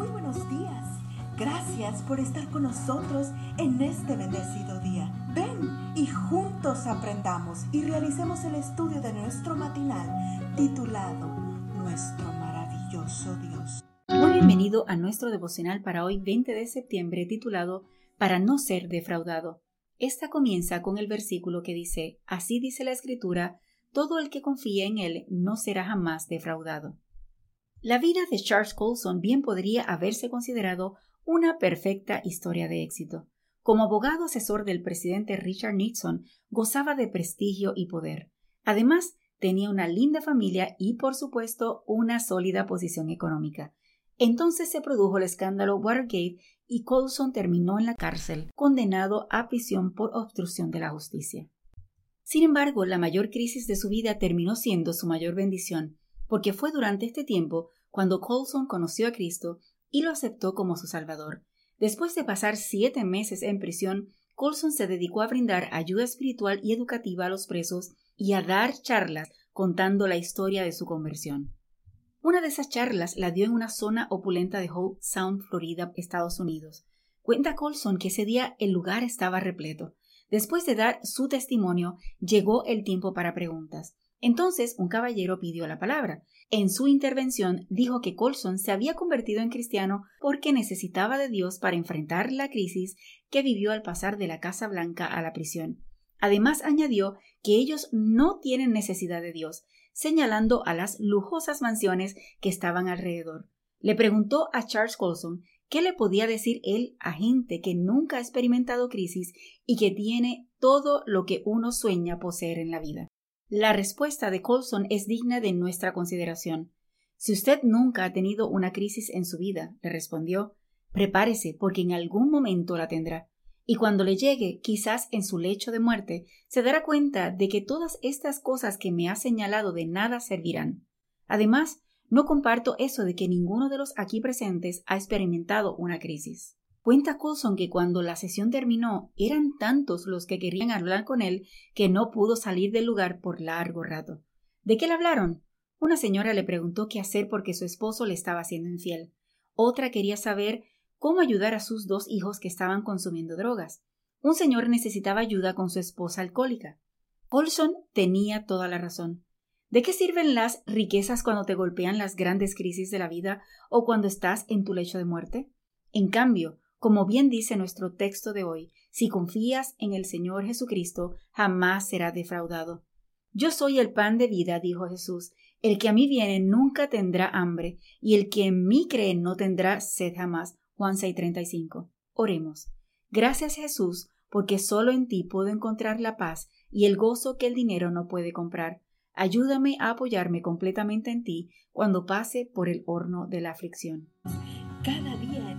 Muy buenos días. Gracias por estar con nosotros en este bendecido día. Ven y juntos aprendamos y realicemos el estudio de nuestro matinal titulado Nuestro maravilloso Dios. Muy bienvenido a nuestro devocional para hoy 20 de septiembre titulado Para no ser defraudado. Esta comienza con el versículo que dice, Así dice la Escritura, todo el que confíe en él no será jamás defraudado. La vida de Charles Colson bien podría haberse considerado una perfecta historia de éxito. Como abogado asesor del presidente Richard Nixon, gozaba de prestigio y poder. Además, tenía una linda familia y, por supuesto, una sólida posición económica. Entonces se produjo el escándalo Watergate y Colson terminó en la cárcel, condenado a prisión por obstrucción de la justicia. Sin embargo, la mayor crisis de su vida terminó siendo su mayor bendición, porque fue durante este tiempo cuando Colson conoció a Cristo y lo aceptó como su Salvador. Después de pasar siete meses en prisión, Colson se dedicó a brindar ayuda espiritual y educativa a los presos y a dar charlas contando la historia de su conversión. Una de esas charlas la dio en una zona opulenta de Hope Sound, Florida, Estados Unidos. Cuenta Colson que ese día el lugar estaba repleto. Después de dar su testimonio, llegó el tiempo para preguntas. Entonces un caballero pidió la palabra. En su intervención dijo que Colson se había convertido en cristiano porque necesitaba de Dios para enfrentar la crisis que vivió al pasar de la Casa Blanca a la prisión. Además añadió que ellos no tienen necesidad de Dios, señalando a las lujosas mansiones que estaban alrededor. Le preguntó a Charles Colson qué le podía decir él a gente que nunca ha experimentado crisis y que tiene todo lo que uno sueña poseer en la vida. La respuesta de Colson es digna de nuestra consideración. Si usted nunca ha tenido una crisis en su vida, le respondió, prepárese porque en algún momento la tendrá. Y cuando le llegue, quizás en su lecho de muerte, se dará cuenta de que todas estas cosas que me ha señalado de nada servirán. Además, no comparto eso de que ninguno de los aquí presentes ha experimentado una crisis. Cuenta Colson que cuando la sesión terminó eran tantos los que querían hablar con él que no pudo salir del lugar por largo rato. ¿De qué le hablaron? Una señora le preguntó qué hacer porque su esposo le estaba haciendo infiel. Otra quería saber cómo ayudar a sus dos hijos que estaban consumiendo drogas. Un señor necesitaba ayuda con su esposa alcohólica. Colson tenía toda la razón. ¿De qué sirven las riquezas cuando te golpean las grandes crisis de la vida o cuando estás en tu lecho de muerte? En cambio, como bien dice nuestro texto de hoy, si confías en el Señor Jesucristo, jamás será defraudado. Yo soy el pan de vida, dijo Jesús. El que a mí viene nunca tendrá hambre, y el que en mí cree no tendrá sed jamás. Juan 6:35. Oremos. Gracias Jesús, porque solo en ti puedo encontrar la paz y el gozo que el dinero no puede comprar. Ayúdame a apoyarme completamente en ti cuando pase por el horno de la aflicción. Cada día